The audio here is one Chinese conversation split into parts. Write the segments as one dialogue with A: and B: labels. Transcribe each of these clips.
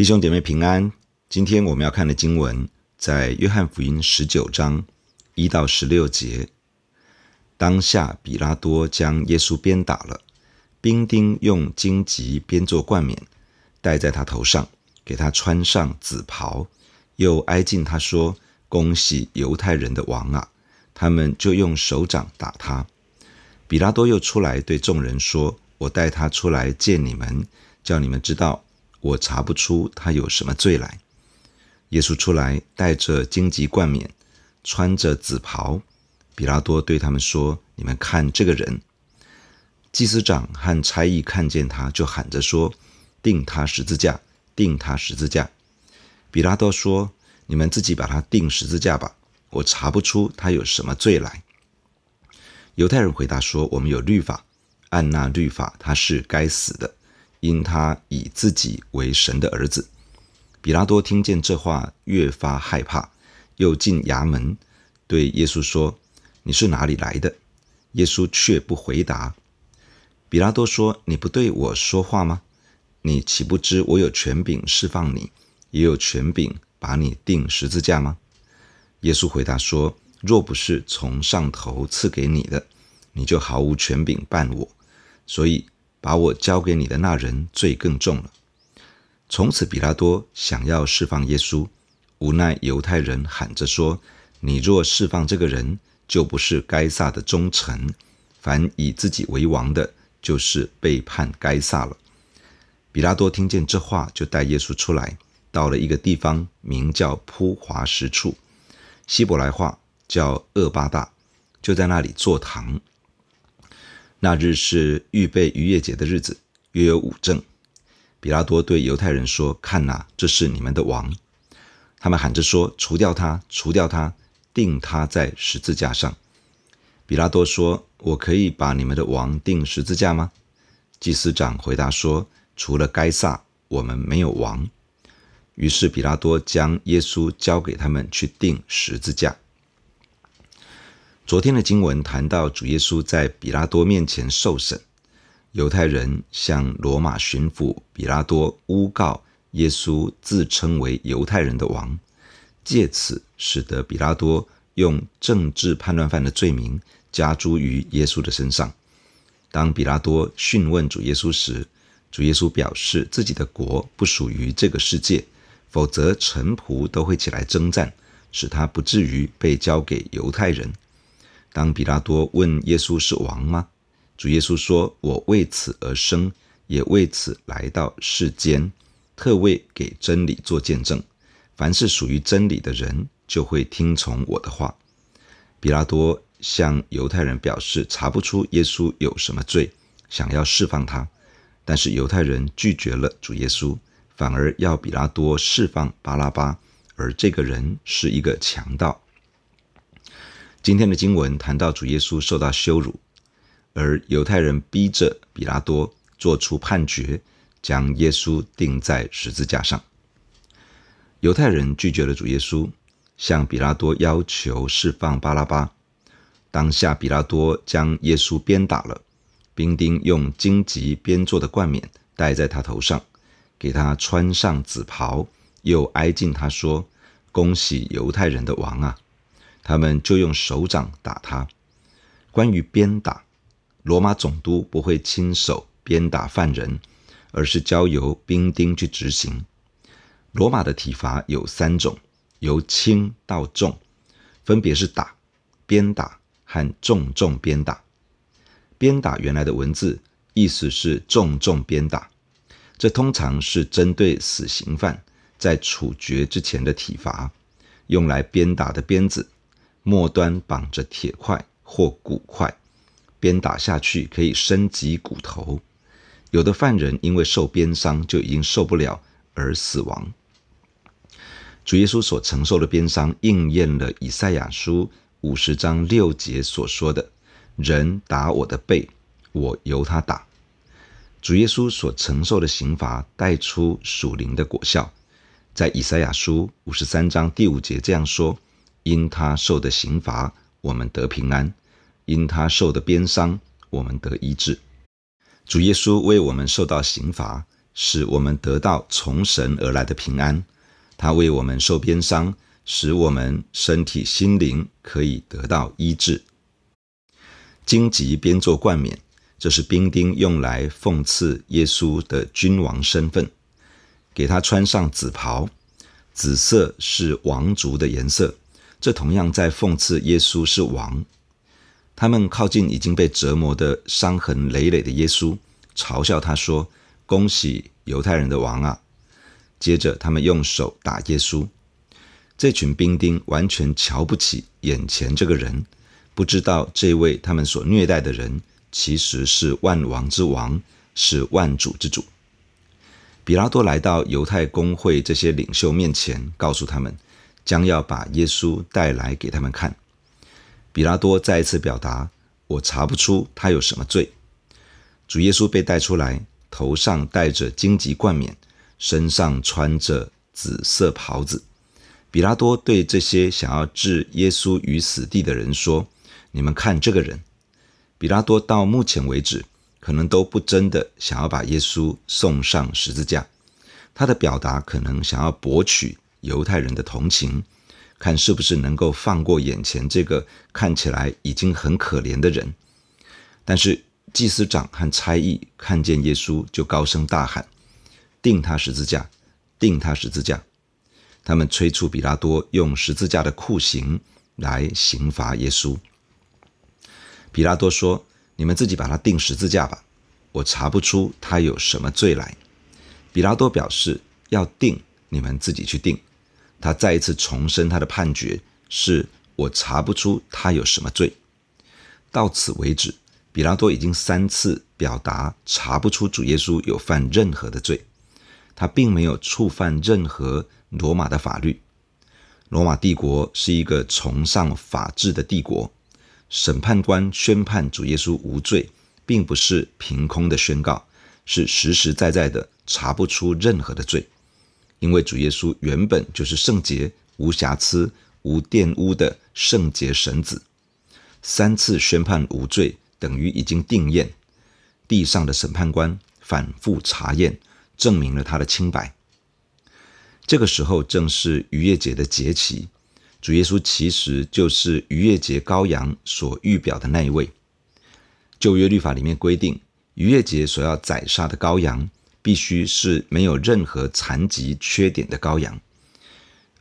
A: 弟兄姐妹平安。今天我们要看的经文在约翰福音十九章一到十六节。当下，比拉多将耶稣鞭打了，兵丁用荆棘编作冠冕戴在他头上，给他穿上紫袍，又挨近他说：“恭喜犹太人的王啊！”他们就用手掌打他。比拉多又出来对众人说：“我带他出来见你们，叫你们知道。”我查不出他有什么罪来。耶稣出来，带着荆棘冠冕，穿着紫袍。比拉多对他们说：“你们看这个人。”祭司长和差役看见他，就喊着说：“定他十字架！定他十字架！”比拉多说：“你们自己把他定十字架吧，我查不出他有什么罪来。”犹太人回答说：“我们有律法，按那律法，他是该死的。”因他以自己为神的儿子，比拉多听见这话，越发害怕，又进衙门，对耶稣说：“你是哪里来的？”耶稣却不回答。比拉多说：“你不对我说话吗？你岂不知我有权柄释放你，也有权柄把你钉十字架吗？”耶稣回答说：“若不是从上头赐给你的，你就毫无权柄办我。所以。”把我交给你的那人罪更重了。从此，比拉多想要释放耶稣，无奈犹太人喊着说：“你若释放这个人，就不是该撒的忠臣。凡以自己为王的，就是背叛该撒了。”比拉多听见这话，就带耶稣出来，到了一个地方，名叫铺华石处，希伯来话叫厄巴大，就在那里坐堂。那日是预备逾越节的日子，约有午正。比拉多对犹太人说：“看哪，这是你们的王。”他们喊着说：“除掉他，除掉他，钉他在十字架上。”比拉多说：“我可以把你们的王钉十字架吗？”祭司长回答说：“除了该撒，我们没有王。”于是比拉多将耶稣交给他们去钉十字架。昨天的经文谈到主耶稣在比拉多面前受审，犹太人向罗马巡抚比拉多诬告耶稣自称为犹太人的王，借此使得比拉多用政治叛乱犯的罪名加诸于耶稣的身上。当比拉多讯问主耶稣时，主耶稣表示自己的国不属于这个世界，否则臣仆都会起来争战，使他不至于被交给犹太人。当比拉多问耶稣是王吗？主耶稣说：“我为此而生，也为此来到世间，特为给真理做见证。凡是属于真理的人，就会听从我的话。”比拉多向犹太人表示查不出耶稣有什么罪，想要释放他，但是犹太人拒绝了主耶稣，反而要比拉多释放巴拉巴，而这个人是一个强盗。今天的经文谈到主耶稣受到羞辱，而犹太人逼着比拉多做出判决，将耶稣钉在十字架上。犹太人拒绝了主耶稣，向比拉多要求释放巴拉巴。当下，比拉多将耶稣鞭打了，兵丁用荆棘编做的冠冕戴在他头上，给他穿上紫袍，又挨近他说：“恭喜犹太人的王啊！”他们就用手掌打他。关于鞭打，罗马总督不会亲手鞭打犯人，而是交由兵丁去执行。罗马的体罚有三种，由轻到重，分别是打、鞭打和重重鞭打。鞭打原来的文字意思是重重鞭打，这通常是针对死刑犯在处决之前的体罚，用来鞭打的鞭子。末端绑着铁块或骨块，鞭打下去可以伸挤骨头。有的犯人因为受鞭伤就已经受不了而死亡。主耶稣所承受的鞭伤应验了以赛亚书五十章六节所说的：“人打我的背，我由他打。”主耶稣所承受的刑罚带出属灵的果效，在以赛亚书五十三章第五节这样说。因他受的刑罚，我们得平安；因他受的鞭伤，我们得医治。主耶稣为我们受到刑罚，使我们得到从神而来的平安。他为我们受鞭伤，使我们身体心灵可以得到医治。荆棘编做冠冕，这是兵丁用来讽刺耶稣的君王身份，给他穿上紫袍，紫色是王族的颜色，这同样在讽刺耶稣是王。他们靠近已经被折磨的伤痕累累的耶稣，嘲笑他说：“恭喜犹太人的王啊！”接着他们用手打耶稣。这群兵丁完全瞧不起眼前这个人。不知道这位他们所虐待的人，其实是万王之王，是万主之主。比拉多来到犹太公会这些领袖面前，告诉他们，将要把耶稣带来给他们看。比拉多再一次表达：“我查不出他有什么罪。”主耶稣被带出来，头上戴着荆棘冠冕，身上穿着紫色袍子。比拉多对这些想要置耶稣于死地的人说。你们看这个人，比拉多到目前为止可能都不真的想要把耶稣送上十字架。他的表达可能想要博取犹太人的同情，看是不是能够放过眼前这个看起来已经很可怜的人。但是祭司长和差役看见耶稣就高声大喊：“钉他十字架！钉他十字架！”他们催促比拉多用十字架的酷刑来刑罚耶稣。比拉多说：“你们自己把他钉十字架吧，我查不出他有什么罪来。”比拉多表示要钉，你们自己去钉。他再一次重申他的判决是：我查不出他有什么罪。到此为止，比拉多已经三次表达查不出主耶稣有犯任何的罪，他并没有触犯任何罗马的法律。罗马帝国是一个崇尚法治的帝国。审判官宣判主耶稣无罪，并不是凭空的宣告，是实实在在的查不出任何的罪，因为主耶稣原本就是圣洁、无瑕疵、无玷污的圣洁神子。三次宣判无罪，等于已经定验。地上的审判官反复查验，证明了他的清白。这个时候正是逾越节的节期。主耶稣其实就是逾越节羔羊所预表的那一位。旧约律法里面规定，逾越节所要宰杀的羔羊，必须是没有任何残疾缺点的羔羊，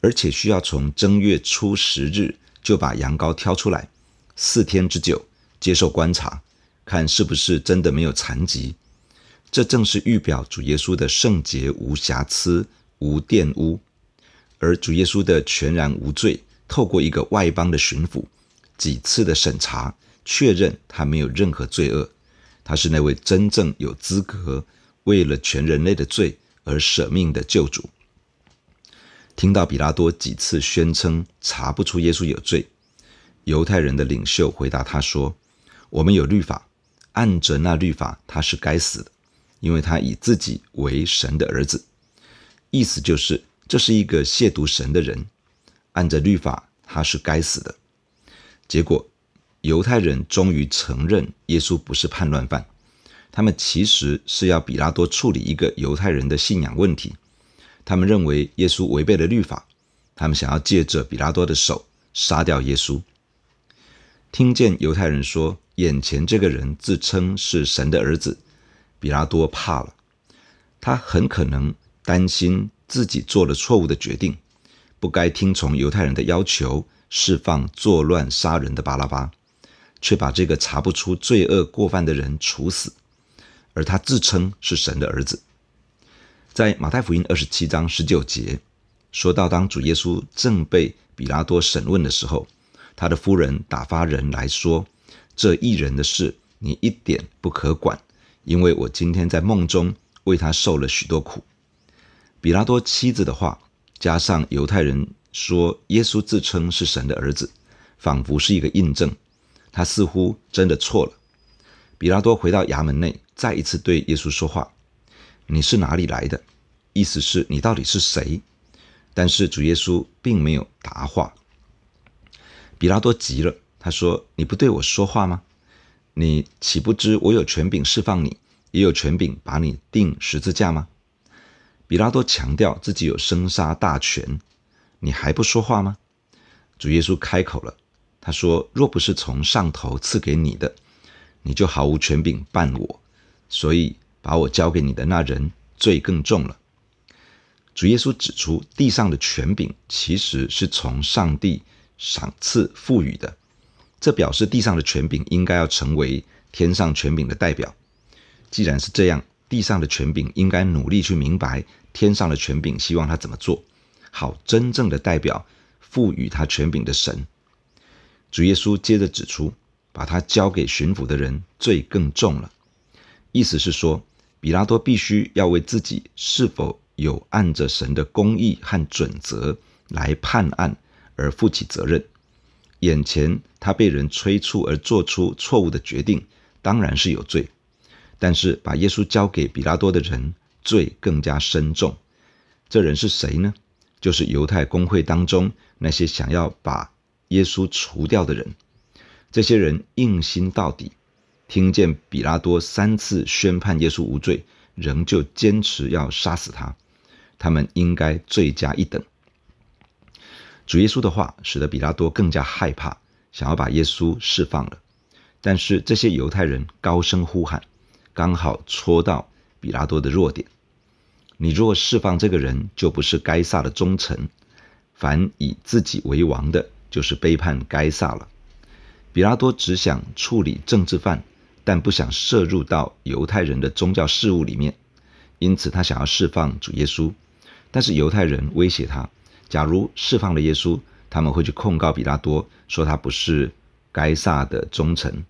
A: 而且需要从正月初十日就把羊羔挑出来，四天之久接受观察，看是不是真的没有残疾。这正是预表主耶稣的圣洁、无瑕疵、无玷污，而主耶稣的全然无罪。透过一个外邦的巡抚，几次的审查，确认他没有任何罪恶，他是那位真正有资格为了全人类的罪而舍命的救主。听到比拉多几次宣称查不出耶稣有罪，犹太人的领袖回答他说：“我们有律法，按着那律法他是该死的，因为他以自己为神的儿子。”意思就是这是一个亵渎神的人。按着律法，他是该死的。结果，犹太人终于承认耶稣不是叛乱犯。他们其实是要比拉多处理一个犹太人的信仰问题。他们认为耶稣违背了律法，他们想要借着比拉多的手杀掉耶稣。听见犹太人说眼前这个人自称是神的儿子，比拉多怕了。他很可能担心自己做了错误的决定。不该听从犹太人的要求，释放作乱杀人的巴拉巴，却把这个查不出罪恶过犯的人处死，而他自称是神的儿子。在马太福音二十七章十九节说到，当主耶稣正被比拉多审问的时候，他的夫人打发人来说：“这一人的事，你一点不可管，因为我今天在梦中为他受了许多苦。”比拉多妻子的话。加上犹太人说耶稣自称是神的儿子，仿佛是一个印证，他似乎真的错了。比拉多回到衙门内，再一次对耶稣说话：“你是哪里来的？”意思是你到底是谁？但是主耶稣并没有答话。比拉多急了，他说：“你不对我说话吗？你岂不知我有权柄释放你，也有权柄把你钉十字架吗？”比拉多强调自己有生杀大权，你还不说话吗？主耶稣开口了，他说：“若不是从上头赐给你的，你就毫无权柄办我。所以把我交给你的那人罪更重了。”主耶稣指出，地上的权柄其实是从上帝赏赐赋予的，这表示地上的权柄应该要成为天上权柄的代表。既然是这样，地上的权柄应该努力去明白天上的权柄希望他怎么做，好真正的代表。赋予他权柄的神，主耶稣接着指出，把他交给巡抚的人罪更重了。意思是说，比拉多必须要为自己是否有按着神的公义和准则来判案而负起责任。眼前他被人催促而做出错误的决定，当然是有罪。但是把耶稣交给比拉多的人，罪更加深重。这人是谁呢？就是犹太公会当中那些想要把耶稣除掉的人，这些人硬心到底，听见比拉多三次宣判耶稣无罪，仍旧坚持要杀死他，他们应该罪加一等。主耶稣的话使得比拉多更加害怕，想要把耶稣释放了，但是这些犹太人高声呼喊，刚好戳到比拉多的弱点。你若释放这个人，就不是该撒的忠臣；凡以自己为王的，就是背叛该撒了。比拉多只想处理政治犯，但不想涉入到犹太人的宗教事务里面，因此他想要释放主耶稣。但是犹太人威胁他，假如释放了耶稣，他们会去控告比拉多，说他不是该撒的忠臣。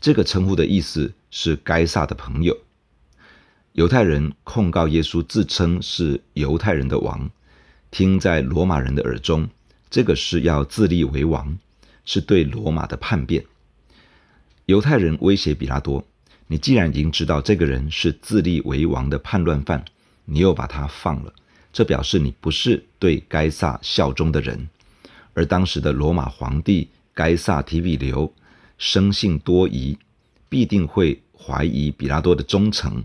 A: 这个称呼的意思是该撒的朋友。犹太人控告耶稣，自称是犹太人的王，听在罗马人的耳中，这个是要自立为王，是对罗马的叛变。犹太人威胁比拉多：“你既然已经知道这个人是自立为王的叛乱犯，你又把他放了，这表示你不是对该撒效忠的人。”而当时的罗马皇帝该撒提比留生性多疑，必定会怀疑比拉多的忠诚。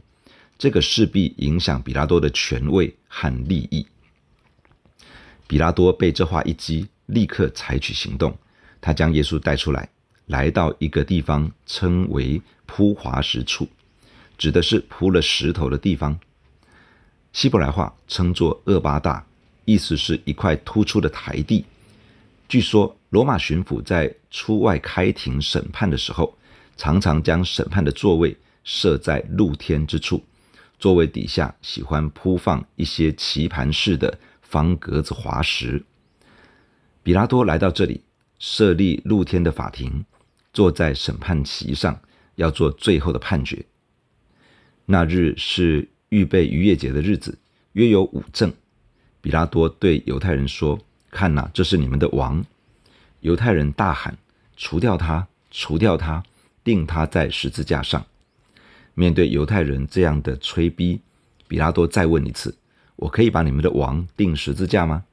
A: 这个势必影响比拉多的权位和利益。比拉多被这话一激，立刻采取行动。他将耶稣带出来，来到一个地方，称为铺华石处，指的是铺了石头的地方。希伯来话称作厄巴大，意思是一块突出的台地。据说罗马巡抚在出外开庭审判的时候，常常将审判的座位设在露天之处。座位底下喜欢铺放一些棋盘式的方格子滑石。比拉多来到这里，设立露天的法庭，坐在审判席上，要做最后的判决。那日是预备逾越节的日子，约有五正。比拉多对犹太人说：“看呐，这是你们的王。”犹太人大喊：“除掉他！除掉他！钉他在十字架上！”面对犹太人这样的催逼，比拉多再问一次：“我可以把你们的王钉十字架吗？”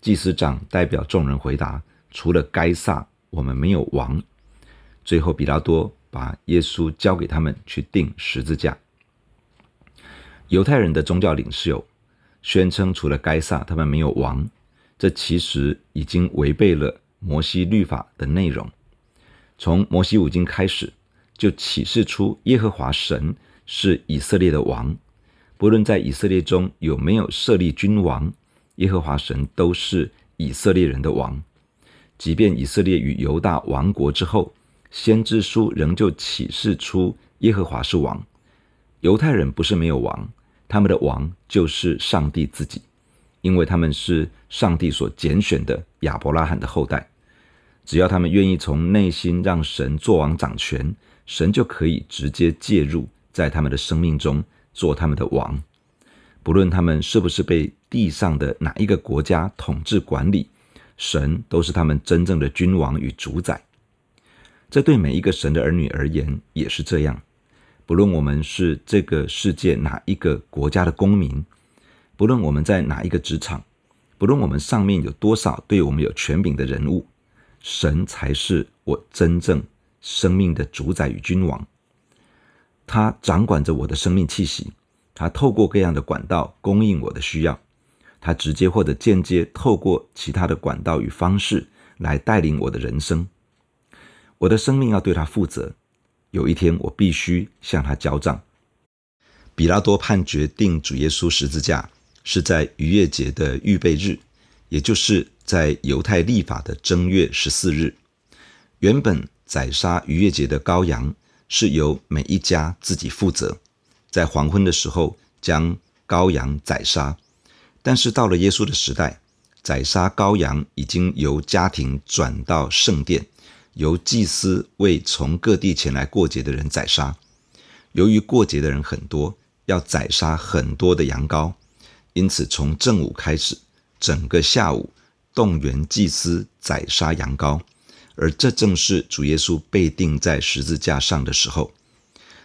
A: 祭司长代表众人回答：“除了该撒，我们没有王。”最后，比拉多把耶稣交给他们去钉十字架。犹太人的宗教领袖宣称，除了该撒，他们没有王。这其实已经违背了摩西律法的内容。从摩西五经开始。就启示出耶和华神是以色列的王，不论在以色列中有没有设立君王，耶和华神都是以色列人的王。即便以色列与犹大亡国之后，先知书仍旧启示出耶和华是王。犹太人不是没有王，他们的王就是上帝自己，因为他们是上帝所拣选的亚伯拉罕的后代。只要他们愿意从内心让神做王掌权。神就可以直接介入在他们的生命中，做他们的王。不论他们是不是被地上的哪一个国家统治管理，神都是他们真正的君王与主宰。这对每一个神的儿女而言也是这样。不论我们是这个世界哪一个国家的公民，不论我们在哪一个职场，不论我们上面有多少对我们有权柄的人物，神才是我真正。生命的主宰与君王，他掌管着我的生命气息，他透过各样的管道供应我的需要，他直接或者间接透过其他的管道与方式来带领我的人生。我的生命要对他负责，有一天我必须向他交账。比拉多判决定主耶稣十字架，是在逾越节的预备日，也就是在犹太历法的正月十四日。原本宰杀逾越节的羔羊是由每一家自己负责，在黄昏的时候将羔羊宰杀。但是到了耶稣的时代，宰杀羔羊已经由家庭转到圣殿，由祭司为从各地前来过节的人宰杀。由于过节的人很多，要宰杀很多的羊羔，因此从正午开始，整个下午动员祭司宰杀羊羔，而这正是主耶稣被钉在十字架上的时候。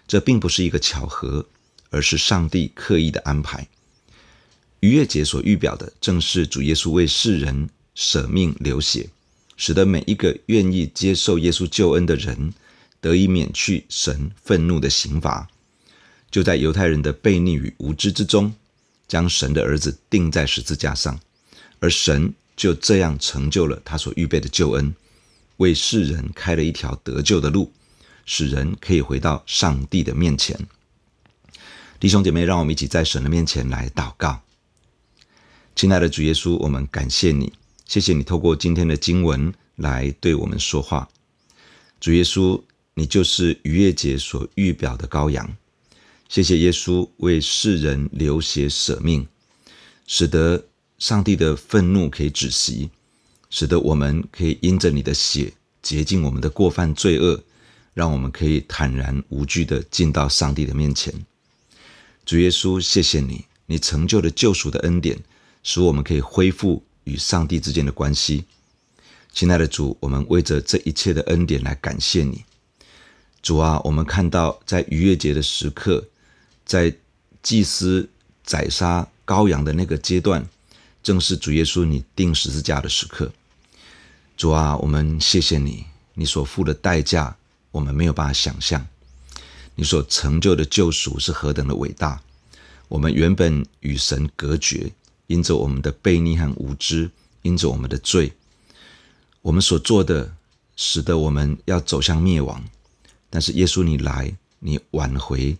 A: 这并不是一个巧合，而是上帝刻意的安排。逾越节所预表的，正是主耶稣为世人舍命流血，使得每一个愿意接受耶稣救恩的人，得以免去神愤怒的刑罚。就在犹太人的悖逆与无知之中，将神的儿子钉在十字架上，而神就这样成就了他所预备的救恩，为世人开了一条得救的路，使人可以回到上帝的面前。弟兄姐妹，让我们一起在神的面前来祷告。亲爱的主耶稣，我们感谢你，谢谢你透过今天的经文来对我们说话。主耶稣，你就是逾越节所预表的羔羊。谢谢耶稣为世人流血舍命，使得上帝的愤怒可以止息，使得我们可以因着你的血洁净我们的过犯罪恶，让我们可以坦然无惧地进到上帝的面前。主耶稣，谢谢你，你成就了救赎的恩典，使我们可以恢复与上帝之间的关系。亲爱的主，我们为着这一切的恩典来感谢你。主啊，我们看到在逾越节的时刻。在祭司宰杀羔羊的那个阶段，正是主耶稣你钉十字架的时刻。主啊，我们谢谢你，你所付的代价，我们没有办法想象。你所成就的救赎是何等的伟大！我们原本与神隔绝，因着我们的悖逆和无知，因着我们的罪，我们所做的，使得我们要走向灭亡。但是耶稣你来，你挽回。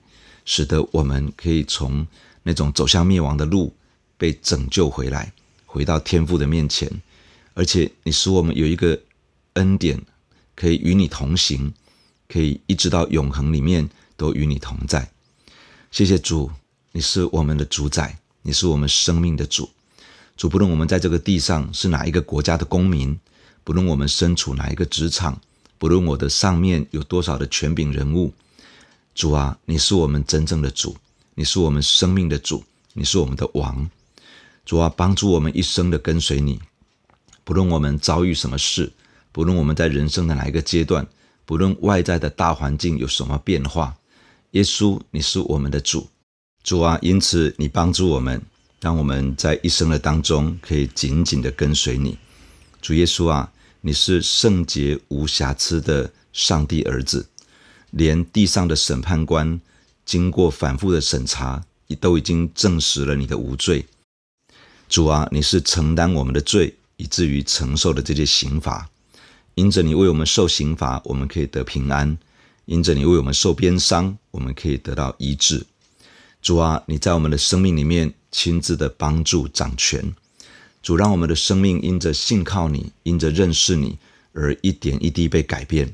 A: 使得我们可以从那种走向灭亡的路被拯救回来，回到天父的面前，而且你使我们有一个恩典，可以与你同行，可以一直到永恒里面都与你同在。谢谢主，你是我们的主宰，你是我们生命的主。主，不论我们在这个地上是哪一个国家的公民，不论我们身处哪一个职场，不论我的上面有多少的权柄人物。主啊，你是我们真正的主，你是我们生命的主，你是我们的王。主啊，帮助我们一生的跟随你，不论我们遭遇什么事，不论我们在人生的哪一个阶段，不论外在的大环境有什么变化，耶稣，你是我们的主。主啊，因此你帮助我们，让我们在一生的当中可以紧紧的跟随你。主耶稣啊，你是圣洁无瑕疵的上帝儿子。连地上的审判官经过反复的审查，都已经证实了你的无罪。主啊，你是承担我们的罪，以至于承受了这些刑罚。因着你为我们受刑罚，我们可以得平安；因着你为我们受鞭伤，我们可以得到医治。主啊，你在我们的生命里面亲自的帮助掌权。主，让我们的生命因着信靠你，因着认识你而一点一滴被改变。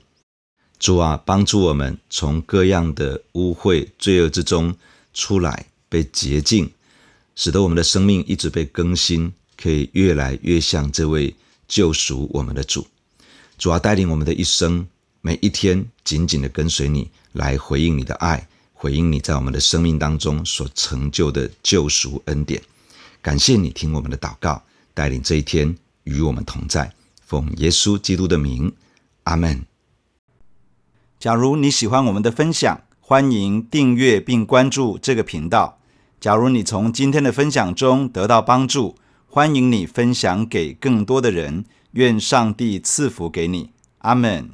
A: 主啊，帮助我们从各样的污秽罪恶之中出来，被洁净，使得我们的生命一直被更新，可以越来越像这位救赎我们的主。主啊，带领我们的一生，每一天紧紧的跟随你，来回应你的爱，回应你在我们的生命当中所成就的救赎恩典。感谢你听我们的祷告，带领这一天与我们同在。奉耶稣基督的名，阿门。
B: 假如你喜欢我们的分享，欢迎订阅并关注这个频道。假如你从今天的分享中得到帮助，欢迎你分享给更多的人。愿上帝赐福给你。阿门。